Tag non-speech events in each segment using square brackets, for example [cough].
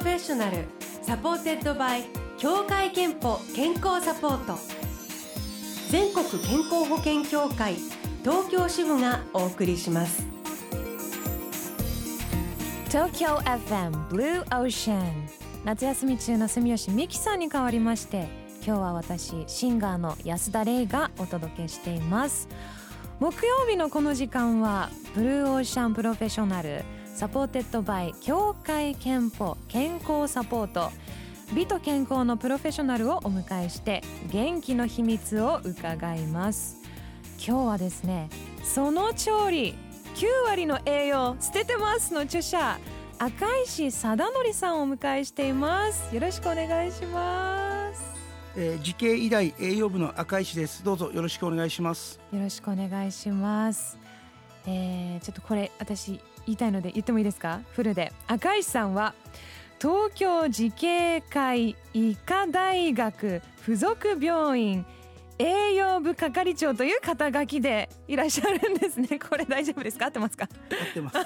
Professional supported by 協会けんぽ健康サポート。全国健康保険協会東京支部がお送りします。東京 FM Blue Ocean 夏休み中の住吉美紀さんに代わりまして今日は私シンガーの安田レイがお届けしています。木曜日のこの時間はBlue Ocean Professional supported by 協会けんぽ健康サポート。美と健康のプロフェッショナルをお迎えして元気の秘密を伺います。今日はですねその調理9割の栄養捨ててますの著者赤石定典さんをお迎えしています。よろしくお願いします。えー、慈恵医大栄養部の赤石です。どうぞよろしくお願いします。よろしくお願いします。えー、ちょっとこれ私言いたいので言ってもいいですか？フルで。赤石さんは東京慈恵会医科大学附属病院栄養部係長という肩書きでいらっしゃるんですね。[laughs] これ大丈夫ですか？合ってますか？合ってます。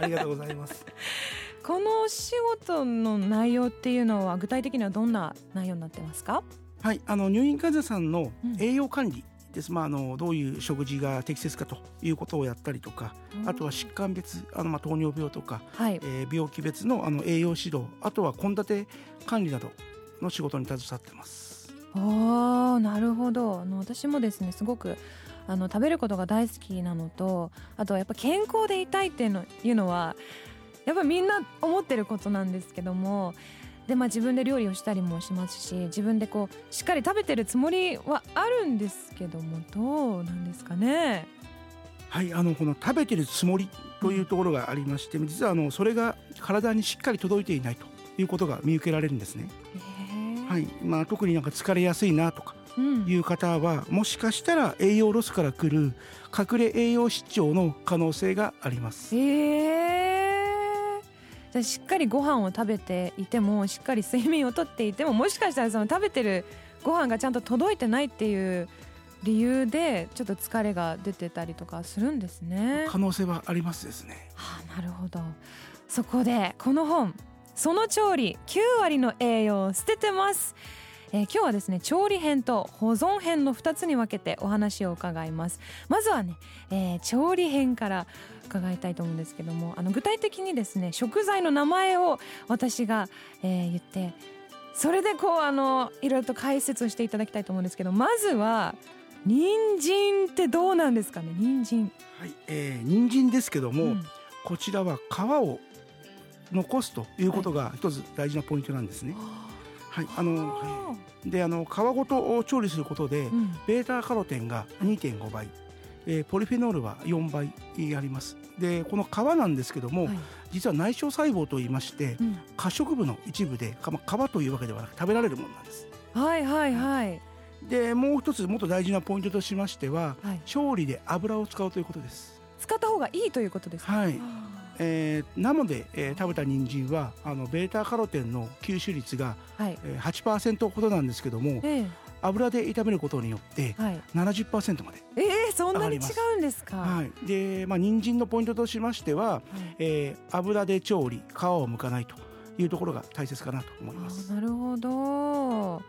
ありがとうございます。[laughs] この仕事の内容っていうのは具体的にはどんな内容になってますか？はいあの入院患者さんの栄養管理、です、まあ、あのどういう食事が適切かということをやったりとか、あとは疾患別あの、まあ、糖尿病とか、はい、えー、病気別のあの栄養指導あとは献立管理などの仕事に携わってます。あなるほど。あの私もですねすごくあの食べることが大好きなのとあとやっぱ健康でいたいっていうのいうのはやっぱみんな思ってることなんですけどもでまあ自分で料理をしたりもしますし自分でこうしっかり食べてるつもりはあるんですけどもどうなんですかね？はいあのこの食べてるつもりというところがありまして、うん、実はあのそれが体にしっかり届いていないということが見受けられるんですね。はいまあ、特になんか疲れやすいなとかいう方は、うん、もしかしたら栄養ロスからくる隠れ栄養失調の可能性があります。えーしっかりご飯を食べていてもしっかり睡眠をとっていてももしかしたらその食べてるご飯がちゃんと届いてないっていう理由でちょっと疲れが出てたりとかするんですね。可能性はありますですね。はあなるほど。そこでこの本。その調理。9割の栄養を捨ててます。えー、今日はですね調理編と保存編の2つに分けてお話を伺います。まずはね、えー、調理編から伺いたいと思うんですけどもあの具体的にですね食材の名前を私が、えー、言ってそれでこうあのいろいろと解説をしていただきたいと思うんですけどまずは人参ってどうなんですかね？人参。はい、えー、人参ですけども、うん、こちらは皮を残すということが一つ大事なポイントなんですね。はいはい、あの、はい、であの皮ごと調理することで、うん、ベータカロテンが2.5倍、えー、ポリフェノールは4倍あります。でこの皮なんですけども、はい、実は内小細胞といいまして、うん、可食部の一部で皮というわけではなく食べられるものなんです。はいはいはい。でもう一つもっと大事なポイントとしましては、はい、調理で油を使うということです。使った方がいいということですか？はい。えー、生で、えー、食べた人参はあのベータカロテンの吸収率が、はい。えー、8%ほどなんですけども、えー、油で炒めることによって70%までええー、そんなに違うんですか、はい、で、まあ、人参のポイントとしましては、はい、えー、油で調理皮を剥かないというところが大切かなと思います。なるほど。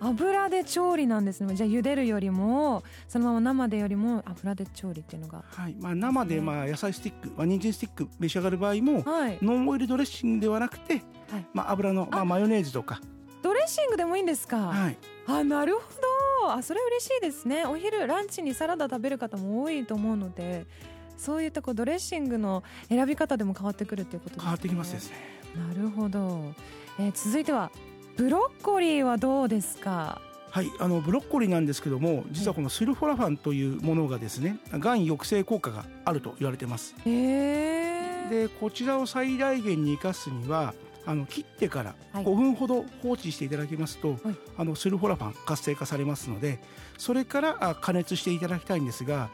油で調理なんですね。じゃあ茹でるよりもそのまま生でよりも油で調理っていうのが、はい。まあ、生でまあ野菜スティック、まあ、人参スティック召し上がる場合も、はい、ノンオイルドレッシングではなくて、はい。まあ、油のまあ、マヨネーズとかドレッシングでもいいんですか、はい、あなるほど。あそれ嬉しいですね。お昼ランチにサラダ食べる方も多いと思うのでそういったこうドレッシングの選び方でも変わってくるっていうことですね。変わってきますですね。なるほど、えー、続いてはブロッコリーはどうですか？はいあのブロッコリーなんですけども実はこのスルフォラファンというものがですねがん抑制効果があると言われてます。でこちらを最大限に生かすにはあの切ってから5分ほど放置していただきますと、はい、あのスルフォラファン活性化されますのでそれから加熱していただきたいんですが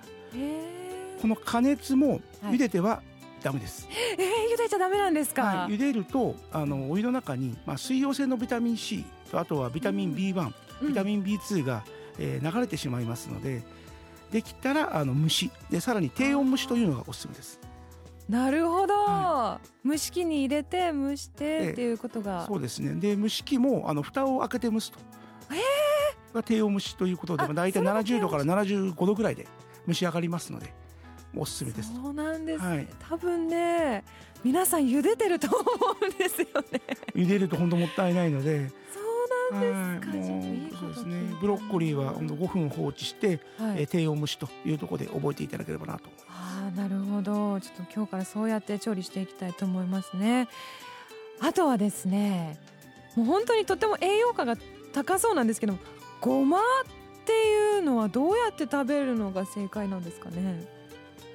この加熱も茹でてはダメです。えー、茹でちゃダメなんですか？はい、茹でるとあのお湯の中にまあ水溶性のビタミン C とあとはビタミン B1、うん、ビタミン B2 が、えー、流れてしまいますので、できたらあの蒸し。でさらに低温蒸しというのがおすすめです。なるほど、は蒸し器に入れて蒸してっていうことが。そうですね。で蒸し器もあの蓋を開けて蒸すと。へが低温蒸しということで大体それが低温70度から75度ぐらいで蒸し上がりますのでおすすめです。そうなんですね、はい。多分ね皆さん茹でてると思うんですよね。茹でると本当もったいないので。そうなんですか、はい、いいそうですね。ブロッコリーは本当5分放置して、はい。えー低温蒸しというところで覚えていただければなとああなるほど。ちょっと今日からそうやって調理していきたいと思いますね。あとはですねもう本当にとても栄養価が高そうなんですけどごまっていうのはどうやって食べるのが正解なんですかね？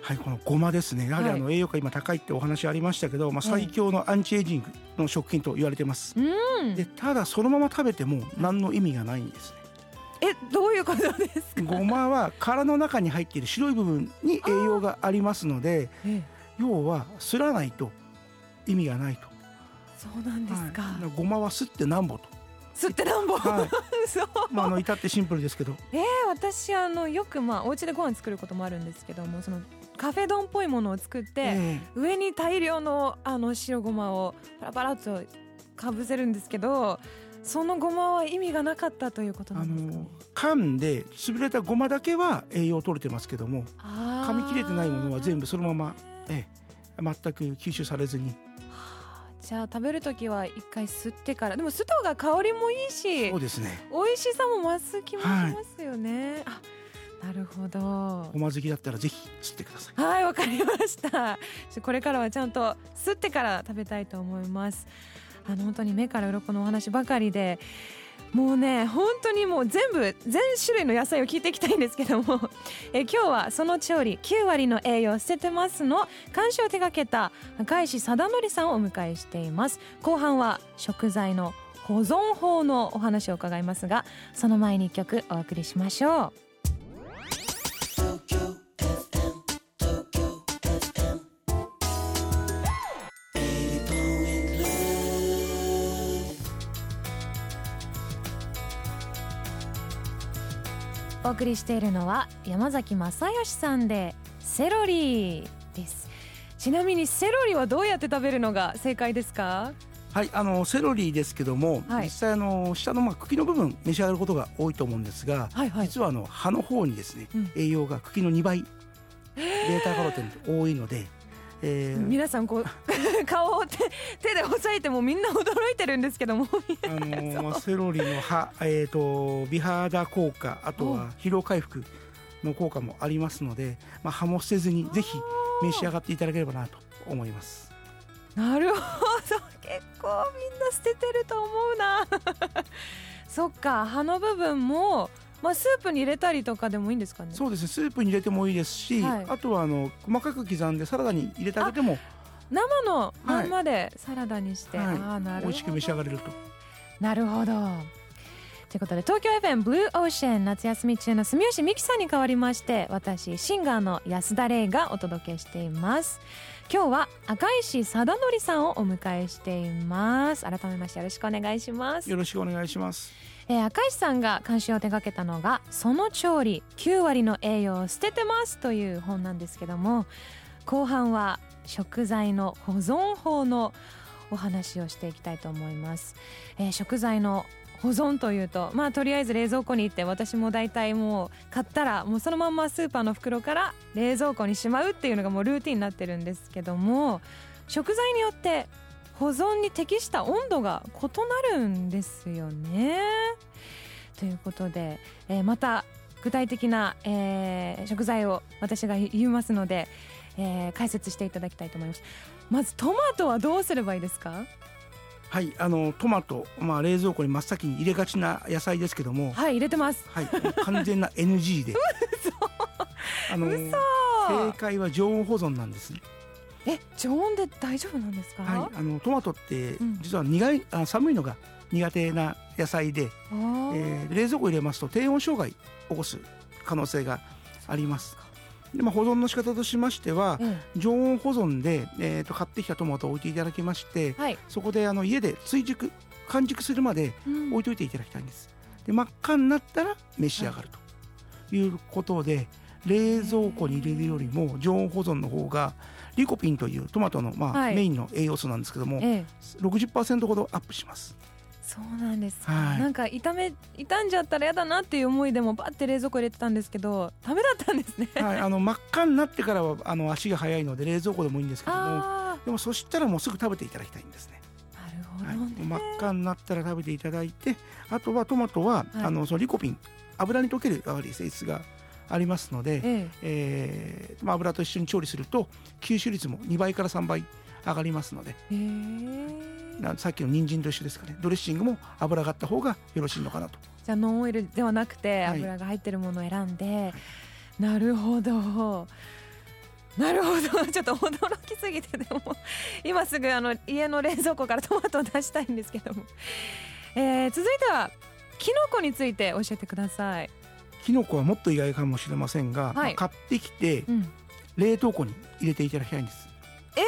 はいこのごまですね。やはりはい。あの栄養価今高いってお話ありましたけど、まあ、ええ。最強のアンチエイジングの食品と言われてます、うん。でただそのまま食べても何の意味がないんですねえどういうことですか？ごまは殻の中に入っている白い部分に栄養がありますのでえ要はすらないと意味がないと。そうなんですか、はい、ごまはすってなんぼと、吸ってなんぼ、はい。[laughs] そう。まあ、あの至ってシンプルですけど。えー、私あのよくまあお家でご飯作ることもあるんですけどもそのカフェ丼っぽいものを作って、え上に大量のあの白ごまをパラパラっとかぶせるんですけどそのごまは意味がなかったということなんですか、ねの、噛んで潰れたごまだけは栄養取れてますけども噛み切れてないものは全部そのまま、ええ、全く吸収されずに。じゃあ食べる時は一回吸ってから。でも吸った方が香りもいいしそうですね。美味しさも増す気もしますよね、あなるほど。ごま好きだったらぜひ吸ってください。はいわかりました。[laughs] これからはちゃんと吸ってから食べたいと思いますあの本当に目から鱗のお話ばかりでもうね本当にもう全部全種類の野菜を聞いていきたいんですけども [laughs] え今日はその調理9割の栄養を捨ててますの監修を手掛けた赤石貞則さんをお迎えしています。後半は食材の保存法のお話を伺いますがその前に一曲お送りしましょう。お送りしているのは山崎正義さんでセロリです。ちなみにセロリはどうやって食べるのが正解ですか？はいあのセロリですけども、はい。実際あの下のまあ茎の部分召し上がることが多いと思うんですが、はいはい。実はあの葉の方にですね、うん。栄養が茎の2倍ベータカロテンで多いので、えー。皆さんこう [laughs] 顔を手手で押さえてもみんな驚いてるんですけども。あのまあ、[laughs] セロリの葉、えー、と美肌効果あとは疲労回復の効果もありますので、まあ、葉も捨てずにぜひ召し上がっていただければなと思います。なるほど。結構みんな捨ててると思うな。[laughs] そっか葉の部分も、まあ、スープに入れたりとかでもいいんですかね？そうですね。スープに入れてもいいですし、はい。あとはあの細かく刻んでサラダに入れてあげても生のまんまでサラダにして、はい。ああなるほど。美味しく召し上がれると。なるほど。ということで東京 FM ブルーオーシャン夏休み中の住吉美希さんに代わりまして私シンガーの安田玲がお届けしています。今日は赤石貞則さんをお迎えしています。改めましてよろしくお願いします。よろしくお願いします。えー赤石さんが監修を手掛けたのが「その調理9割の栄養を捨ててます」という本なんですけども後半は食材の保存法のお話をしていきたいと思います、えー食材の保存というとまあとりあえず冷蔵庫に行って私も大体もう買ったらもうそのまんまスーパーの袋から冷蔵庫にしまうっていうのがもうルーティンになってるんですけども食材によって保存に適した温度が異なるんですよね。ということで、えーまた具体的な、えー食材を私が言いますので、えー解説していただきたいと思います。まずトマトはどうすればいいですか？はいあのトマト、まあ、冷蔵庫に真っ先に入れがちな野菜ですけども、はい入れてます。はい、完全な NG で [laughs] あの嘘正解は常温保存なんですね。え常温で大丈夫なんですか？はい、あのトマトってうん実は苦い、あ寒いのが苦手な野菜で、えー冷蔵庫入れますと低温障害を起こす可能性があります。でまあ、保存の仕方としましてはえ常温保存で、えー、と買ってきたトマトを置いていただきましてえはい。そこであの家で追熟完熟するまでうん置いといていただきたいんです。で真っ赤になったら召し上がるということで冷蔵庫に入れるよりも常温保存の方がリコピンというトマトの、まあはい。メインの栄養素なんですけども、ええ。60%ほどアップします。そうなんです、はい。なんか炒め傷んじゃったらやだなっていう思いでもバッて冷蔵庫入れてたんですけどダメだったんですね。はい、あの真っ赤になってからはあの足が早いので冷蔵庫でもいいんですけどもあでもそしたらもうすぐ食べていただきたいんですね。あなるはい、ほどね、真っ赤になったら食べていただいてあとはトマトは、はい。あのそのリコピン油に溶けるやはり性質がありますので、ええ。えーまあ、油と一緒に調理すると吸収率も2倍から3倍上がりますのでへえなさっきの人参と一緒ですかね。ドレッシングも油があった方がよろしいのかなと。じゃあノンオイルではなくてはい。油が入ってるものを選んで、なるほど。なるほど。[laughs] ちょっと驚きすぎてでも今すぐあの家の冷蔵庫からトマトを出したいんですけども、えー続いてはキノコについて教えてください、キノコはもっと意外かもしれませんが、まあ買ってきてうん、冷凍庫に入れていただきたいんです。え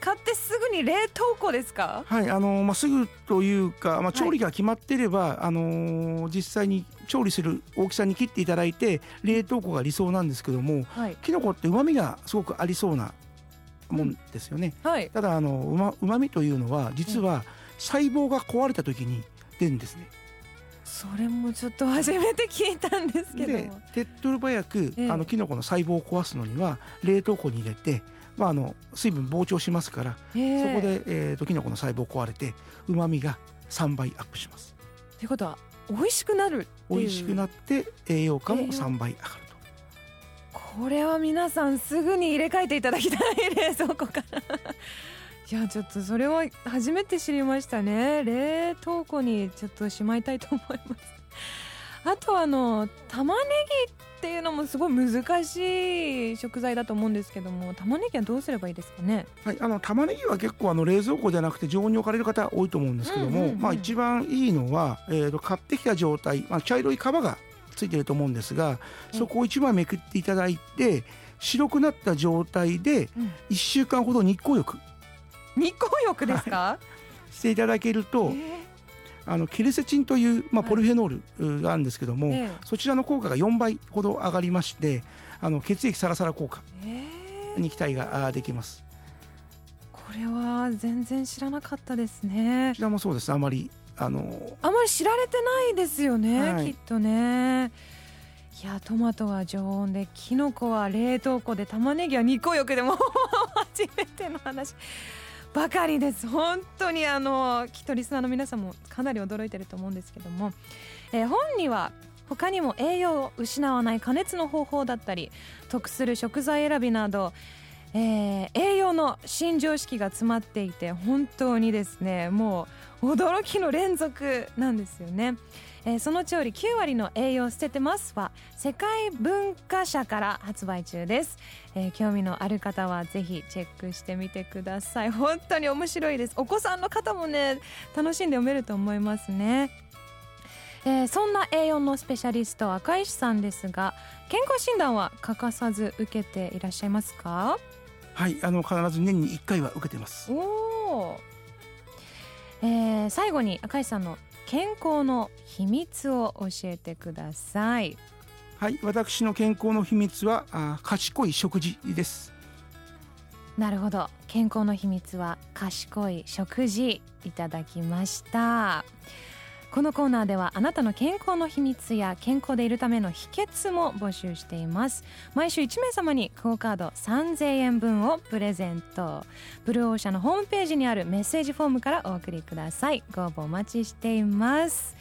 ー、買ってすぐに冷凍庫ですか？はいあのーまあ、すぐというか、まあ、調理が決まってれば、あのー実際に調理する大きさに切っていただいて冷凍庫が理想なんですけどもはい。キノコってうまみがすごくありそうなもんですよね、はい。ただあのうまうまみというのは実は細胞が壊れた時に出るんですねそれもちょっと初めて聞いたんですけど。で手っ取り早く、ええ。あのキノコの細胞を壊すのには冷凍庫に入れて、まあ、あの水分膨張しますから、え。ーそこで、えー、とキノコの細胞壊れてうまみが3倍アップします。ということは美味しくなる美味しくなって栄養価も栄養。3倍上がると。これは皆さんすぐに入れ替えていただきたい冷蔵庫からいやちょっとそれは初めて知りましたね。冷凍庫にちょっとしまいたいと思います。[laughs] あとあの玉ねぎっていうのもすごい難しい食材だと思うんですけども玉ねぎはどうすればいいですかね？はい、あの玉ねぎは結構あの冷蔵庫じゃなくて常温に置かれる方多いと思うんですけども、まあ、一番いいのは、えー、と買ってきた状態、まあ、茶色い皮がついてると思うんですがそこを一枚めくっていただいて白くなった状態でうん。1週間ほど日光浴日光浴ですか、していただけると、えあのケルセチンという、まあ、はい。ポリフェノールうがあるんですけども、ええ。そちらの効果が4倍ほど上がりましてあの血液サラサラ効果ええに期待ができます。これは全然知らなかったですね。こちらもそうです。あまりあのあまり知られてないですよね、はい。きっとね。いやトマトは常温でキノコは冷凍庫で玉ねぎは日光浴でも [laughs] 初めての話ばかりです。本当にあのきっとリスナーの皆さんもかなり驚いてると思うんですけども、えー本には他にも栄養を失わない加熱の方法だったり得する食材選びなど、えー栄養の新常識が詰まっていて本当にですねもう驚きの連続なんですよね、えーその調理9割の栄養を捨ててますは世界文化社から発売中です、えー興味のある方はぜひチェックしてみてください。本当に面白いです。お子さんの方もね楽しんで読めると思いますね。えーそんな A4 のスペシャリスト赤石さんですが健康診断は欠かさず受けていらっしゃいますか？はいあの必ず年に1回は受けてます。おお、えー最後に赤石さんの健康の秘密を教えてください。はい私の健康の秘密はあー賢い食事です。なるほど。健康の秘密は賢い食事。いただきましたこのコーナーではあなたの健康の秘密や健康でいるための秘訣も募集しています。毎週1名様にクオカード3000円分をプレゼント。ブルーオーシャンのホームページにあるメッセージフォームからお送りください。ご応募お待ちしています。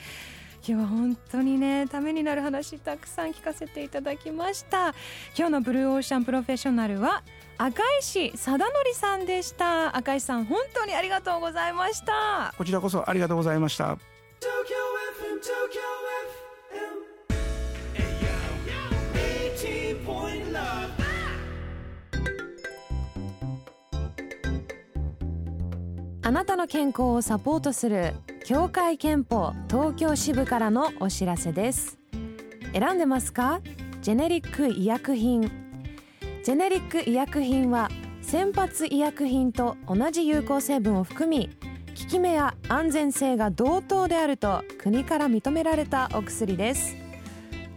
今日は本当にねためになる話たくさん聞かせていただきました。今日のブルーオーシャンプロフェッショナルは赤石貞則さんでした。赤石さん本当にありがとうございました。こちらこそありがとうございました。あなたの健康をサポートする協会憲法東京支部からのお知らせです。選んでますか？ジェネリック医薬品。ジェネリック医薬品は先発医薬品と同じ有効成分を含み効き目や安全性が同等であると国から認められたお薬です。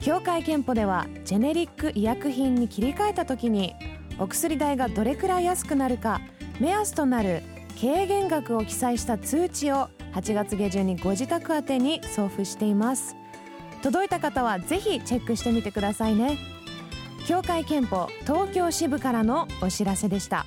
協会憲法ではジェネリック医薬品に切り替えた時にお薬代がどれくらい安くなるか目安となる軽減額を記載した通知を8月下旬にご自宅宛てに送付しています。届いた方はぜひチェックしてみてくださいね。協会けんぽ東京支部からのお知らせでした。